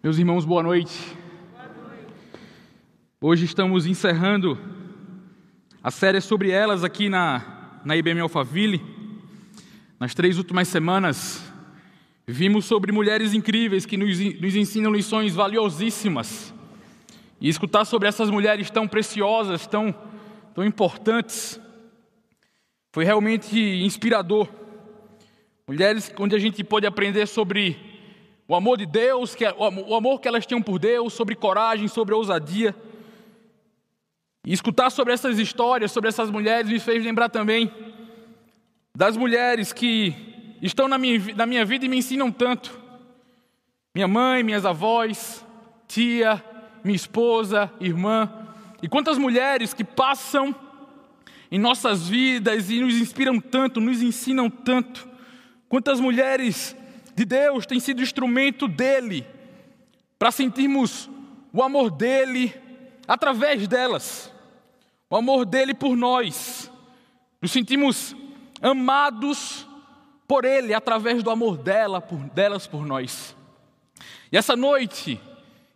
Meus irmãos, boa noite. Hoje estamos encerrando a série sobre elas aqui na, na IBM Alphaville. Nas três últimas semanas, vimos sobre mulheres incríveis que nos, nos ensinam lições valiosíssimas. E escutar sobre essas mulheres tão preciosas, tão, tão importantes, foi realmente inspirador. Mulheres onde a gente pode aprender sobre o amor de Deus, que, é, o amor que elas tinham por Deus, sobre coragem, sobre ousadia. E escutar sobre essas histórias, sobre essas mulheres, me fez lembrar também das mulheres que estão na minha, na minha vida e me ensinam tanto. Minha mãe, minhas avós, tia, minha esposa, irmã. E quantas mulheres que passam em nossas vidas e nos inspiram tanto, nos ensinam tanto. Quantas mulheres de Deus tem sido instrumento dele para sentirmos o amor dele através delas, o amor dele por nós. Nos sentimos amados por ele através do amor dela, por delas por nós. E essa noite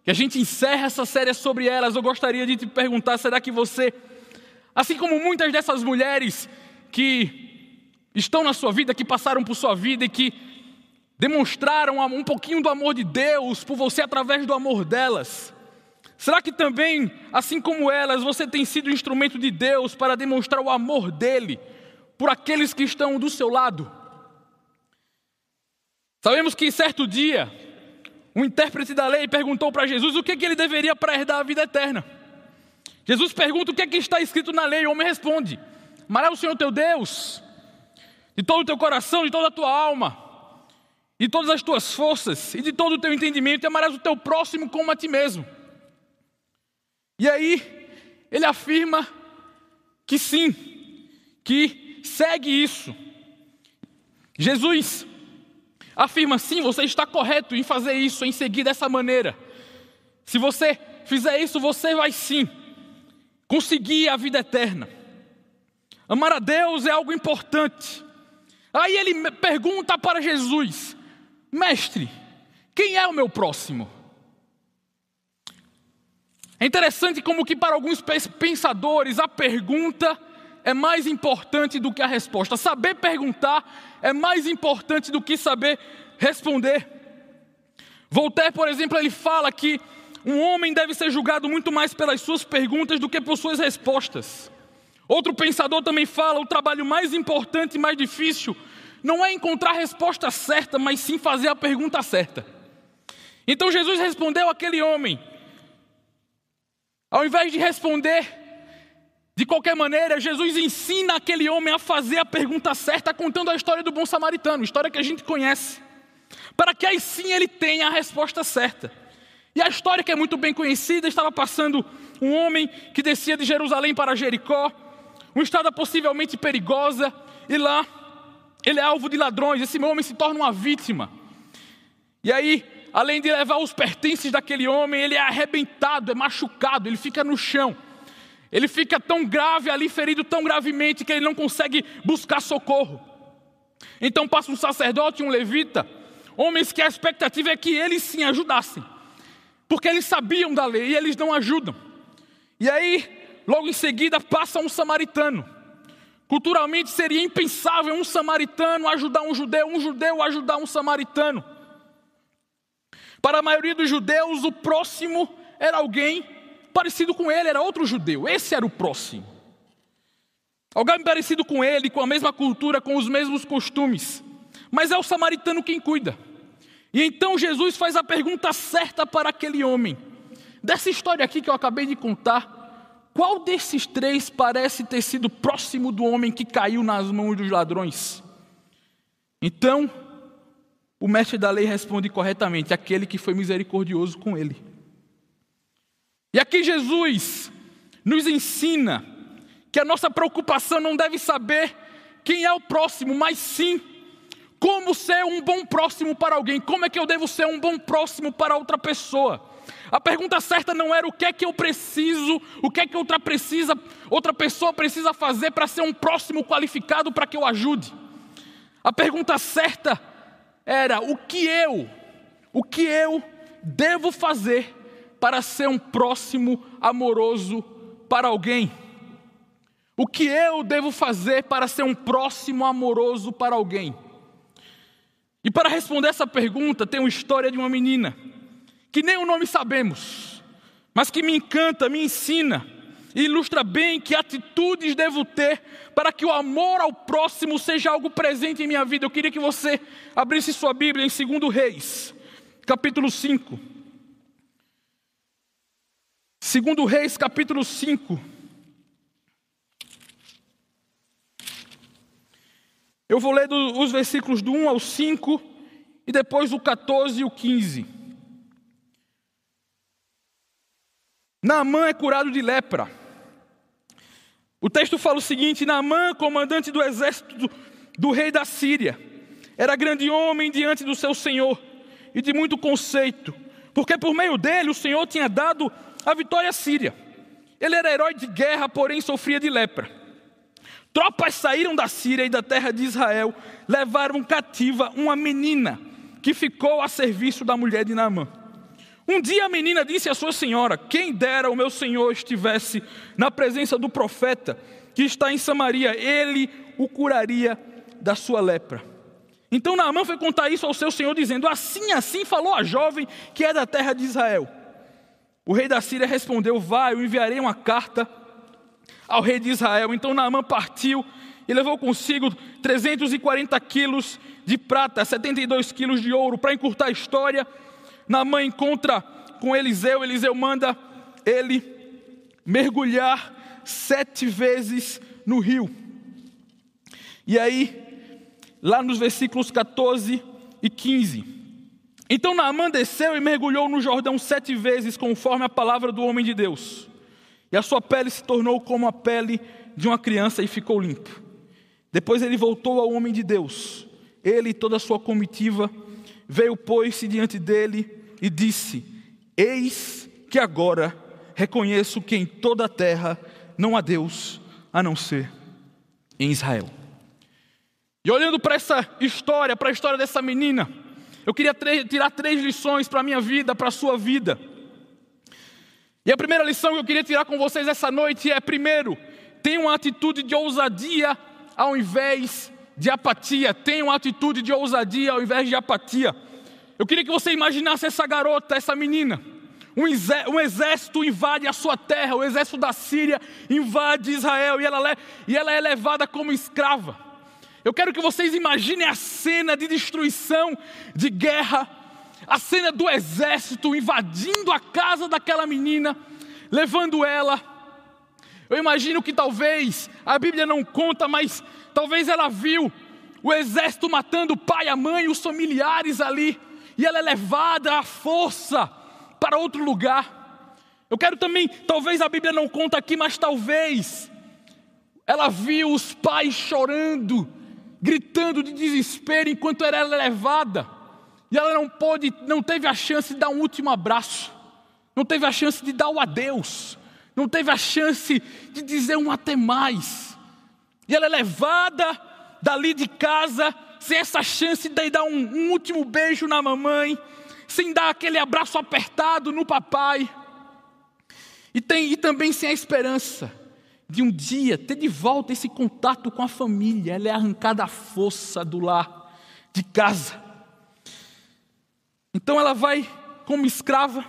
que a gente encerra essa série sobre elas, eu gostaria de te perguntar: será que você, assim como muitas dessas mulheres que estão na sua vida, que passaram por sua vida e que demonstraram um pouquinho do amor de Deus por você através do amor delas? Será que também, assim como elas, você tem sido instrumento de Deus para demonstrar o amor dele por aqueles que estão do seu lado? Sabemos que certo dia, um intérprete da lei perguntou para Jesus o que, que ele deveria para herdar a vida eterna. Jesus pergunta o que, é que está escrito na lei, e o homem responde: Amarás o Senhor teu Deus de todo o teu coração, de toda a tua alma, de todas as tuas forças e de todo o teu entendimento, e amarás o teu próximo como a ti mesmo. E aí, ele afirma que sim, que segue isso. Jesus afirma sim, você está correto em fazer isso, em seguir dessa maneira. Se você fizer isso, você vai sim conseguir a vida eterna. Amar a Deus é algo importante. Aí ele pergunta para Jesus: Mestre, quem é o meu próximo? É interessante como que para alguns pensadores a pergunta é mais importante do que a resposta. Saber perguntar é mais importante do que saber responder. Voltaire, por exemplo, ele fala que um homem deve ser julgado muito mais pelas suas perguntas do que por suas respostas. Outro pensador também fala: o trabalho mais importante e mais difícil não é encontrar a resposta certa, mas sim fazer a pergunta certa. Então Jesus respondeu àquele homem, ao invés de responder de qualquer maneira, Jesus ensina aquele homem a fazer a pergunta certa, contando a história do bom samaritano, história que a gente conhece, para que aí sim ele tenha a resposta certa. E a história que é muito bem conhecida, estava passando um homem que descia de Jerusalém para Jericó, uma estrada possivelmente perigosa, e lá ele é alvo de ladrões, esse homem se torna uma vítima. E aí, além de levar os pertences daquele homem, ele é arrebentado, é machucado, ele fica no chão. Ele fica tão grave ali, ferido tão gravemente, que ele não consegue buscar socorro. Então passa um sacerdote e um levita, homens que a expectativa é que eles sim ajudassem, porque eles sabiam da lei e eles não ajudam. E aí, logo em seguida, passa um samaritano. Culturalmente seria impensável um samaritano ajudar um judeu, um judeu ajudar um samaritano. Para a maioria dos judeus, o próximo era alguém parecido com ele, era outro judeu. Esse era o próximo. Alguém parecido com ele, com a mesma cultura, com os mesmos costumes. Mas é o samaritano quem cuida. E então Jesus faz a pergunta certa para aquele homem. Dessa história aqui que eu acabei de contar, qual desses três parece ter sido próximo do homem que caiu nas mãos dos ladrões? Então, o mestre da lei responde corretamente: aquele que foi misericordioso com ele. E aqui Jesus nos ensina que a nossa preocupação não deve saber quem é o próximo, mas sim como ser um bom próximo para alguém. Como é que eu devo ser um bom próximo para outra pessoa? A pergunta certa não era o que é que eu preciso, o que é que outra precisa, outra pessoa precisa fazer para ser um próximo qualificado para que eu ajude. A pergunta certa era o que eu, o que eu devo fazer para ser um próximo amoroso para alguém? O que eu devo fazer para ser um próximo amoroso para alguém? E para responder essa pergunta, tem uma história de uma menina, que nem o nome sabemos, mas que me encanta, me ensina e ilustra bem que atitudes devo ter para que o amor ao próximo seja algo presente em minha vida. Eu queria que você abrisse sua Bíblia em 2 Reis, capítulo 5. 2 Reis, capítulo 5. Eu vou ler os versículos do 1 ao 5 e depois o 14 e o 15. Naamã é curado de lepra. O texto fala o seguinte: Naamã, comandante do exército do, do rei da Síria, era grande homem diante do seu senhor e de muito conceito, porque por meio dele o Senhor tinha dado a vitória à Síria. Ele era herói de guerra, porém sofria de lepra. Tropas saíram da Síria e da terra de Israel, levaram cativa uma menina que ficou a serviço da mulher de Naamã. Um dia a menina disse à sua senhora: Quem dera o meu senhor estivesse na presença do profeta que está em Samaria, ele o curaria da sua lepra. Então Naamã foi contar isso ao seu senhor, dizendo: Assim, assim falou a jovem que é da terra de Israel. O rei da Síria respondeu: Vai, eu enviarei uma carta ao rei de Israel. Então Naamã partiu e levou consigo 340 quilos de prata, 72 quilos de ouro. Para encurtar a história, Naamã encontra com Eliseu, Eliseu manda ele mergulhar sete vezes no rio. E aí, lá nos versículos 14 e 15. Então Naamã desceu e mergulhou no Jordão sete vezes, conforme a palavra do homem de Deus. E a sua pele se tornou como a pele de uma criança e ficou limpo. Depois ele voltou ao homem de Deus. Ele e toda a sua comitiva Veio, pois-se diante dele e disse: Eis que agora reconheço que em toda a terra não há Deus a não ser em Israel. E olhando para essa história, para a história dessa menina, eu queria tirar três lições para a minha vida, para a sua vida. E a primeira lição que eu queria tirar com vocês essa noite é: primeiro, tenha uma atitude de ousadia ao invés de apatia. Tenha uma atitude de ousadia ao invés de apatia. Eu queria que você imaginasse essa garota, essa menina. Um exército invade a sua terra, o exército da Síria invade Israel e ela, e ela é levada como escrava. Eu quero que vocês imaginem a cena de destruição, de guerra, a cena do exército invadindo a casa daquela menina, levando ela. Eu imagino que talvez, a Bíblia não conta, mas Talvez ela viu o exército matando o pai, a mãe, os familiares ali, e ela é levada à força para outro lugar. Eu quero também, talvez a Bíblia não conta aqui, mas talvez ela viu os pais chorando, gritando de desespero enquanto era levada, e ela não pôde, não teve a chance de dar um último abraço, não teve a chance de dar o adeus, não teve a chance de dizer um até mais. E ela é levada dali de casa, sem essa chance de dar um, um último beijo na mamãe, sem dar aquele abraço apertado no papai. E, tem, e também sem a esperança de um dia ter de volta esse contato com a família. Ela é arrancada à força do lar, de casa. Então ela vai como escrava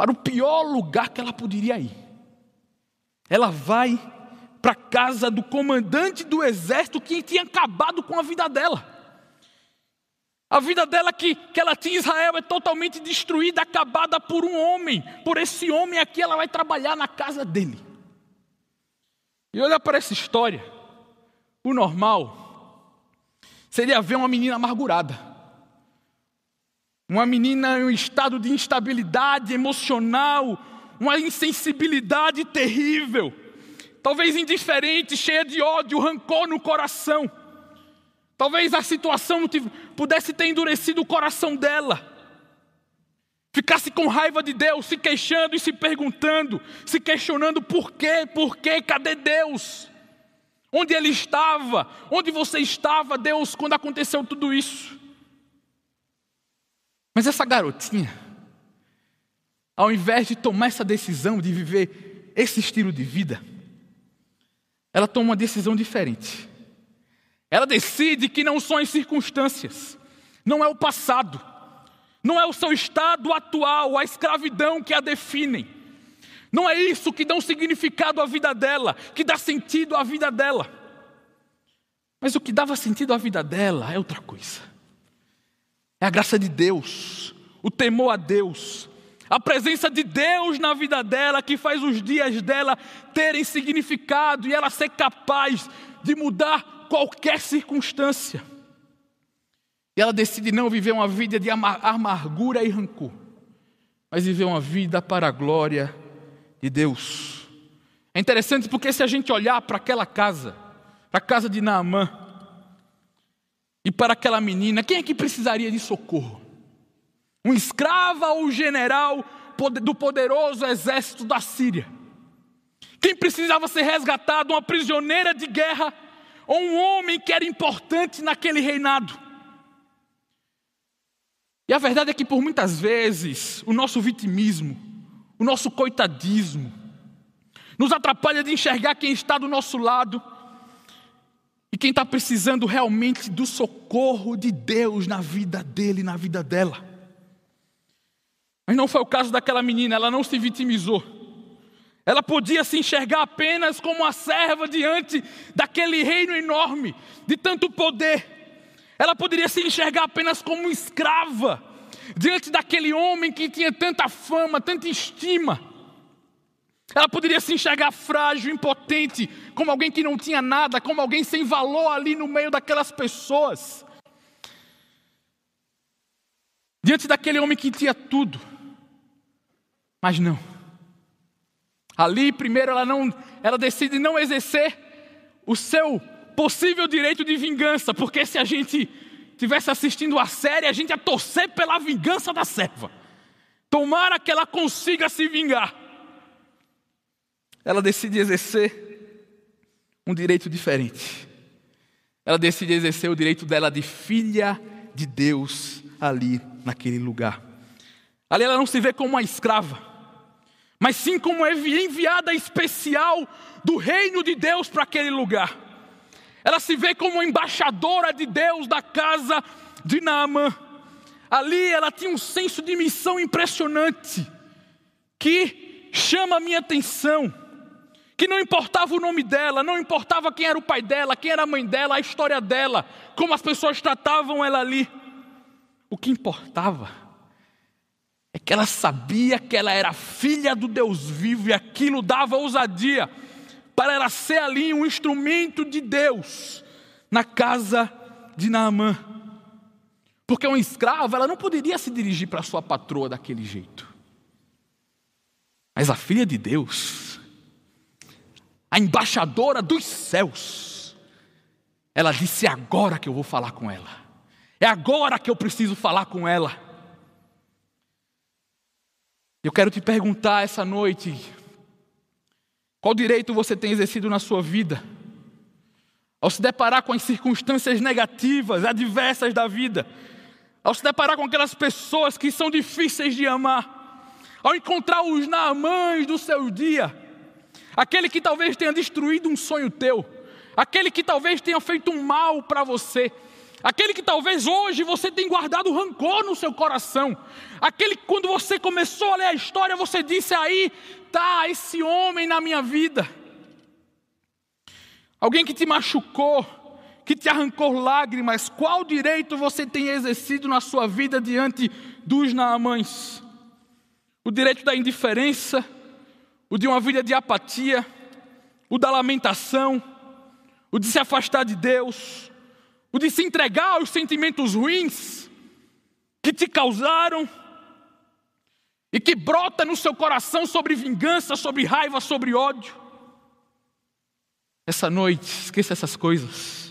para o pior lugar que ela poderia ir. Ela vai para a casa do comandante do exército que tinha acabado com a vida dela. A vida dela que, que ela tinha em Israel é totalmente destruída, acabada por um homem. Por esse homem aqui, ela vai trabalhar na casa dele. E olha para essa história. O normal seria ver uma menina amargurada. Uma menina em um estado de instabilidade emocional, uma insensibilidade terrível talvez indiferente, cheia de ódio, rancor no coração. Talvez a situação pudesse ter endurecido o coração dela. Ficasse com raiva de Deus, se queixando e se perguntando, se questionando por quê, por quê, cadê Deus? Onde ele estava? Onde você estava, Deus, quando aconteceu tudo isso? Mas essa garotinha, ao invés de tomar essa decisão de viver esse estilo de vida, ela toma uma decisão diferente. Ela decide que não são as circunstâncias, não é o passado, não é o seu estado atual, a escravidão que a definem. Não é isso que dá um significado à vida dela, que dá sentido à vida dela. Mas o que dava sentido à vida dela é outra coisa. É a graça de Deus, o temor a Deus, a presença de Deus na vida dela que faz os dias dela terem significado e ela ser capaz de mudar qualquer circunstância. E ela decide não viver uma vida de amargura e rancor, mas viver uma vida para a glória de Deus. É interessante porque se a gente olhar para aquela casa, para a casa de Naamã, e para aquela menina, quem é que precisaria de socorro? um escrava ou um general do poderoso exército da Síria. Quem precisava ser resgatado, uma prisioneira de guerra ou um homem que era importante naquele reinado. E a verdade é que por muitas vezes o nosso vitimismo, o nosso coitadismo, nos atrapalha de enxergar quem está do nosso lado e quem está precisando realmente do socorro de Deus na vida dele, na vida dela. Mas não foi o caso daquela menina, ela não se vitimizou. Ela podia se enxergar apenas como uma serva diante daquele reino enorme, de tanto poder. Ela poderia se enxergar apenas como escrava, diante daquele homem que tinha tanta fama, tanta estima. Ela poderia se enxergar frágil, impotente, como alguém que não tinha nada, como alguém sem valor ali no meio daquelas pessoas. Diante daquele homem que tinha tudo. Mas não. Ali, primeiro, ela não, ela decide não exercer o seu possível direito de vingança, porque se a gente tivesse assistindo a série, a gente ia torcer pela vingança da serva. Tomara que ela consiga se vingar. Ela decide exercer um direito diferente. Ela decide exercer o direito dela de filha de Deus ali naquele lugar. Ali ela não se vê como uma escrava mas sim como enviada especial do reino de Deus para aquele lugar. Ela se vê como embaixadora de Deus da casa de Naamã. Ali ela tinha um senso de missão impressionante, que chama a minha atenção. Que não importava o nome dela, não importava quem era o pai dela, quem era a mãe dela, a história dela, como as pessoas tratavam ela ali. O que importava é que ela sabia que ela era filha do Deus vivo e aquilo dava ousadia para ela ser ali um instrumento de Deus na casa de Naamã. Porque uma escrava, ela não poderia se dirigir para sua patroa daquele jeito. Mas a filha de Deus, a embaixadora dos céus, ela disse: é agora que eu vou falar com ela. É agora que eu preciso falar com ela. Eu quero te perguntar essa noite: qual direito você tem exercido na sua vida? Ao se deparar com as circunstâncias negativas, adversas da vida, ao se deparar com aquelas pessoas que são difíceis de amar, ao encontrar os naamãs do seu dia, aquele que talvez tenha destruído um sonho teu, aquele que talvez tenha feito um mal para você, Aquele que talvez hoje você tenha guardado rancor no seu coração. Aquele que quando você começou a ler a história, você disse aí, tá esse homem na minha vida. Alguém que te machucou, que te arrancou lágrimas, qual direito você tem exercido na sua vida diante dos naamães? O direito da indiferença, o de uma vida de apatia, o da lamentação, o de se afastar de Deus, o de se entregar aos sentimentos ruins que te causaram e que brota no seu coração sobre vingança, sobre raiva, sobre ódio. Essa noite, esqueça essas coisas.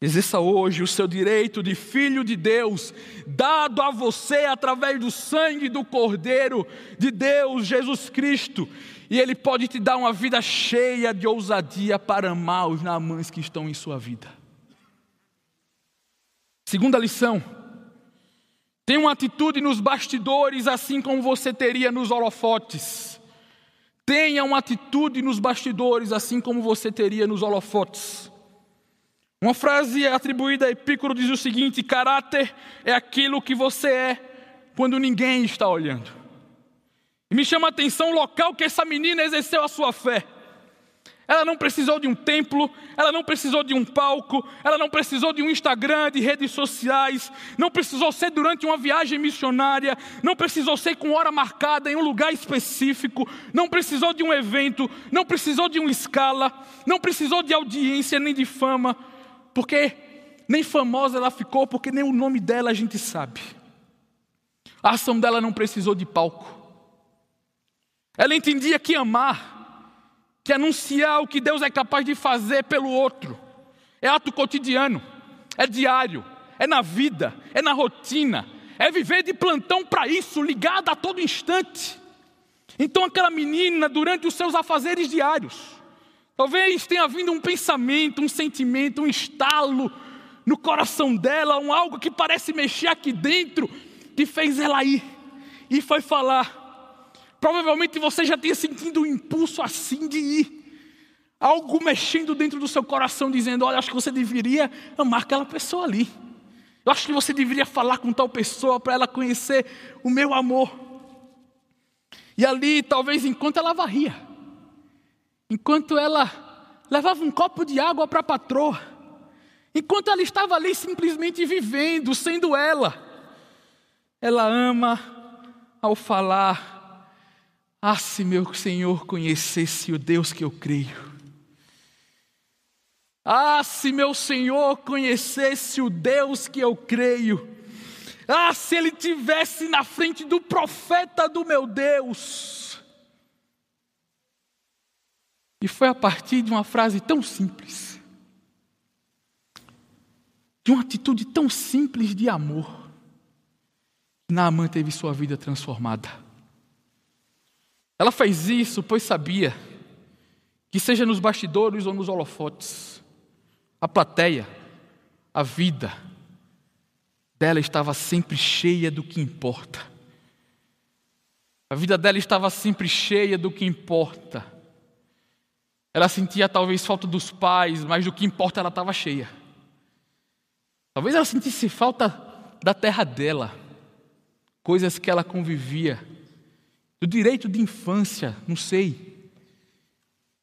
Exerça hoje o seu direito de filho de Deus, dado a você através do sangue do Cordeiro de Deus, Jesus Cristo, e Ele pode te dar uma vida cheia de ousadia para amar os namãs que estão em sua vida. Segunda lição Tenha uma atitude nos bastidores, assim como você teria nos holofotes. Tenha uma atitude nos bastidores, assim como você teria nos holofotes. Uma frase atribuída a Epicuro diz o seguinte: caráter é aquilo que você é quando ninguém está olhando. E me chama a atenção o local que essa menina exerceu a sua fé. Ela não precisou de um templo, ela não precisou de um palco, ela não precisou de um Instagram, de redes sociais, não precisou ser durante uma viagem missionária, não precisou ser com hora marcada em um lugar específico, não precisou de um evento, não precisou de uma escala, não precisou de audiência nem de fama, porque nem famosa ela ficou, porque nem o nome dela a gente sabe. A ação dela não precisou de palco. Ela entendia que amar que anunciar o que Deus é capaz de fazer pelo outro. É ato cotidiano, é diário, é na vida, é na rotina, é viver de plantão para isso, ligada a todo instante. Então, aquela menina, durante os seus afazeres diários, talvez tenha vindo um pensamento, um sentimento, um estalo no coração dela, um algo que parece mexer aqui dentro, que fez ela ir e foi falar Provavelmente você já tinha sentido um impulso assim de ir. Algo mexendo dentro do seu coração, dizendo: Olha, acho que você deveria amar aquela pessoa ali. Eu acho que você deveria falar com tal pessoa para ela conhecer o meu amor. E ali, talvez enquanto ela varria, enquanto ela levava um copo de água para a patroa, enquanto ela estava ali simplesmente vivendo, sendo ela, ela ama ao falar ah, se meu Senhor conhecesse o Deus que eu creio. Ah, se meu Senhor conhecesse o Deus que eu creio. Ah, se ele tivesse na frente do profeta do meu Deus. E foi a partir de uma frase tão simples, de uma atitude tão simples de amor, que Naamã teve sua vida transformada. Ela fez isso pois sabia que, seja nos bastidores ou nos holofotes, a plateia, a vida dela estava sempre cheia do que importa. A vida dela estava sempre cheia do que importa. Ela sentia talvez falta dos pais, mas do que importa ela estava cheia. Talvez ela sentisse falta da terra dela, coisas que ela convivia do direito de infância, não sei.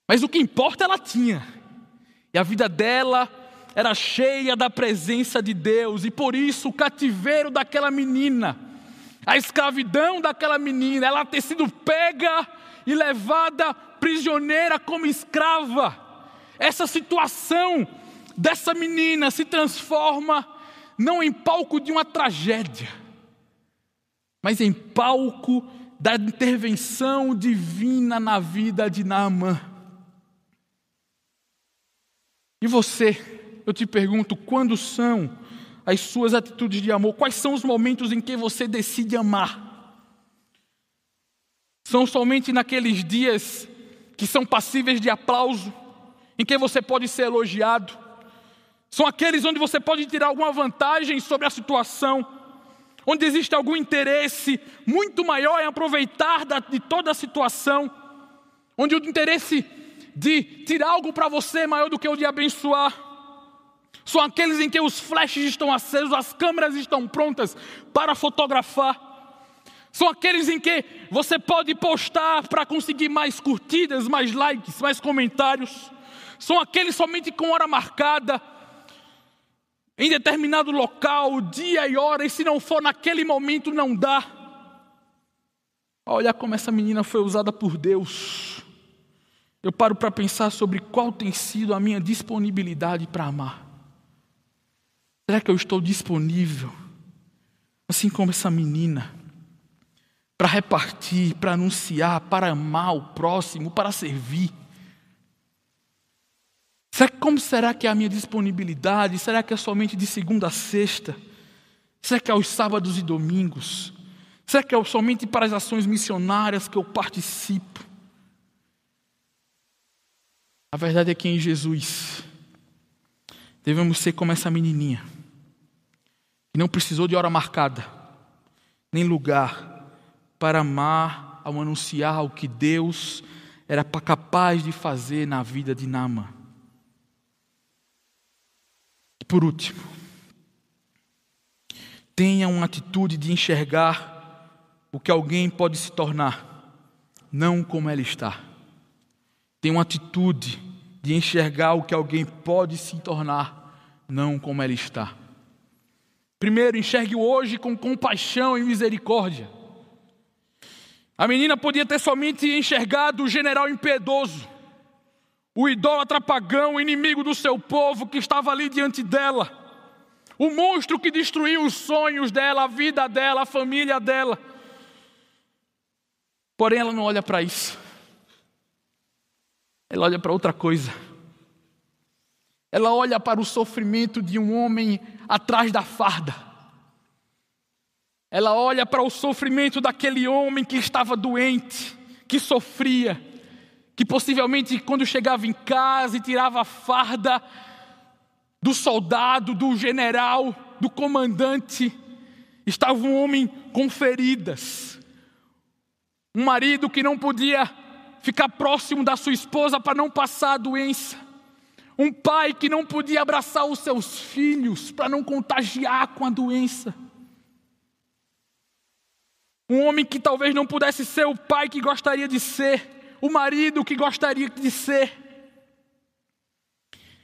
Mas o que importa ela tinha. E a vida dela era cheia da presença de Deus, e por isso o cativeiro daquela menina, a escravidão daquela menina, ela ter sido pega e levada prisioneira como escrava, essa situação dessa menina se transforma não em palco de uma tragédia, mas em palco da intervenção divina na vida de Naamã. E você, eu te pergunto, quando são as suas atitudes de amor? Quais são os momentos em que você decide amar? São somente naqueles dias que são passíveis de aplauso, em que você pode ser elogiado? São aqueles onde você pode tirar alguma vantagem sobre a situação? onde existe algum interesse muito maior em aproveitar de toda a situação, onde o interesse de tirar algo para você é maior do que o de abençoar. São aqueles em que os flashes estão acesos, as câmeras estão prontas para fotografar. São aqueles em que você pode postar para conseguir mais curtidas, mais likes, mais comentários. São aqueles somente com hora marcada, em determinado local, dia e hora, e se não for naquele momento, não dá. Olha como essa menina foi usada por Deus. Eu paro para pensar sobre qual tem sido a minha disponibilidade para amar. Será que eu estou disponível, assim como essa menina, para repartir, para anunciar, para amar o próximo, para servir? Será, como será que é a minha disponibilidade? Será que é somente de segunda a sexta? Será que é aos sábados e domingos? Será que é somente para as ações missionárias que eu participo? A verdade é que em Jesus devemos ser como essa menininha, que não precisou de hora marcada, nem lugar para amar ao anunciar o que Deus era capaz de fazer na vida de Nama. Por último, tenha uma atitude de enxergar o que alguém pode se tornar, não como ela está. Tenha uma atitude de enxergar o que alguém pode se tornar, não como ela está. Primeiro, enxergue hoje com compaixão e misericórdia. A menina podia ter somente enxergado o general impiedoso, o idólatra pagão, o inimigo do seu povo que estava ali diante dela, o monstro que destruiu os sonhos dela, a vida dela, a família dela. Porém, ela não olha para isso, ela olha para outra coisa. Ela olha para o sofrimento de um homem atrás da farda. Ela olha para o sofrimento daquele homem que estava doente, que sofria, que possivelmente quando chegava em casa e tirava a farda do soldado, do general, do comandante, estava um homem com feridas. Um marido que não podia ficar próximo da sua esposa para não passar a doença. Um pai que não podia abraçar os seus filhos para não contagiar com a doença. Um homem que talvez não pudesse ser o pai que gostaria de ser, o marido que gostaria de ser.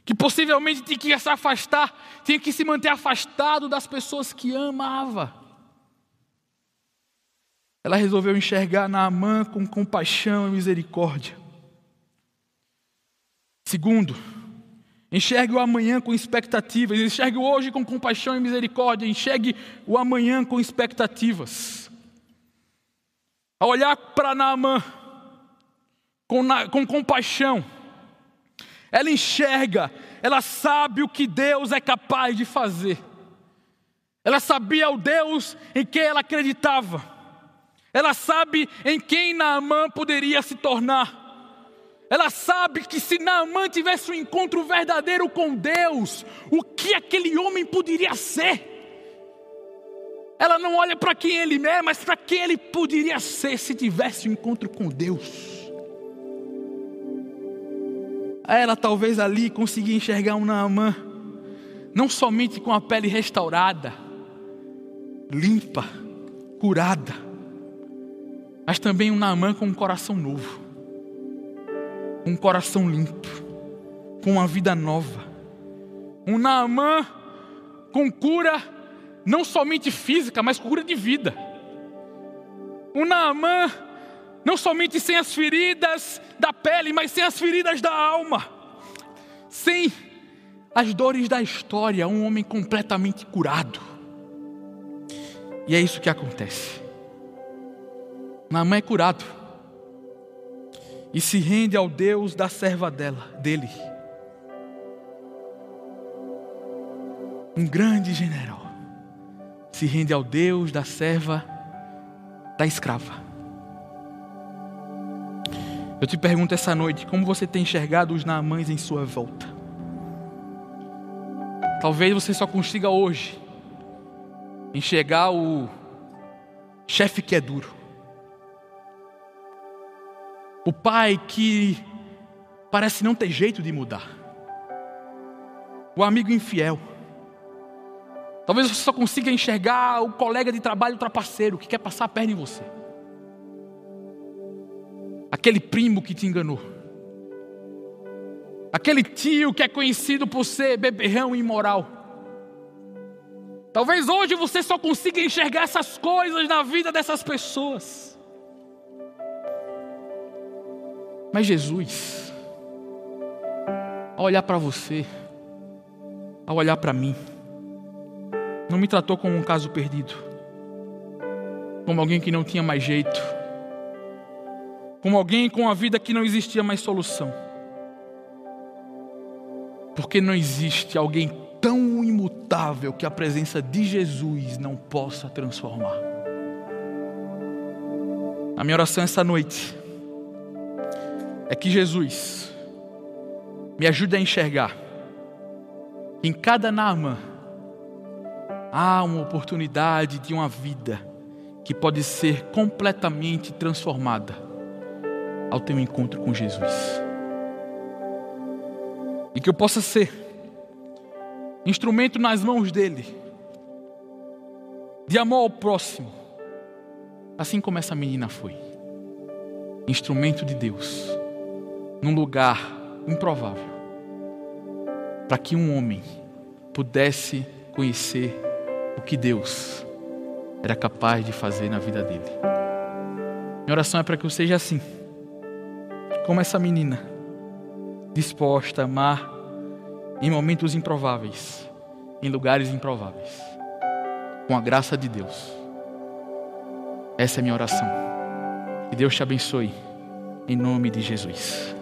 Que possivelmente tinha que se afastar, tinha que se manter afastado das pessoas que amava. Ela resolveu enxergar Naamã com compaixão e misericórdia. Segundo, Enxergue o amanhã com expectativas. Enxergue o hoje com compaixão e misericórdia. Enxergue o amanhã com expectativas. Ao olhar para Naamã com, com compaixão, ela enxerga, ela sabe o que Deus é capaz de fazer. Ela sabia o Deus em quem ela acreditava. Ela sabe em quem Naamã poderia se tornar. Ela sabe que se Naamã tivesse um encontro verdadeiro com Deus, o que aquele homem poderia ser? Ela não olha para quem ele é, mas para quem ele poderia ser se tivesse um encontro com Deus. Ela talvez ali conseguia enxergar um Naamã, não somente com a pele restaurada, limpa, curada, mas também um Naamã com um coração novo com um coração limpo, com uma vida nova. Um Naamã com cura, não somente física, mas cura de vida. Um Naamã não somente sem as feridas da pele, mas sem as feridas da alma. Sem as dores da história, um homem completamente curado. E é isso que acontece. Naamã é curado e se rende ao Deus da serva dela, dele. Um grande general se rende ao Deus da serva da escrava. Eu te pergunto essa noite, como você tem enxergado os Naamãs em sua volta? Talvez você só consiga hoje enxergar o chefe que é duro o pai que parece não ter jeito de mudar. O amigo infiel. Talvez você só consiga enxergar o colega de trabalho trapaceiro que quer passar a perna em você. Aquele primo que te enganou. Aquele tio que é conhecido por ser beberrão e imoral. Talvez hoje você só consiga enxergar essas coisas na vida dessas pessoas. Mas Jesus, ao olhar para você, ao olhar para mim, não me tratou como um caso perdido, como alguém que não tinha mais jeito, como alguém com a vida que não existia mais solução. Porque não existe alguém tão imutável que a presença de Jesus não possa transformar. A minha oração essa noite é que Jesus me ajude a enxergar em cada Naamã há uma oportunidade de uma vida que pode ser completamente transformada ao teu encontro com Jesus. E que eu possa ser instrumento nas mãos dele, de amor ao próximo, assim como essa menina foi. Instrumento de Deus, num lugar improvável, para que um homem pudesse conhecer o que Deus era capaz de fazer na vida dele. Minha oração é para que eu seja assim, como essa menina, disposta a amar em momentos improváveis, em lugares improváveis, com a graça de Deus. Essa é minha oração. Que Deus te abençoe, em nome de Jesus.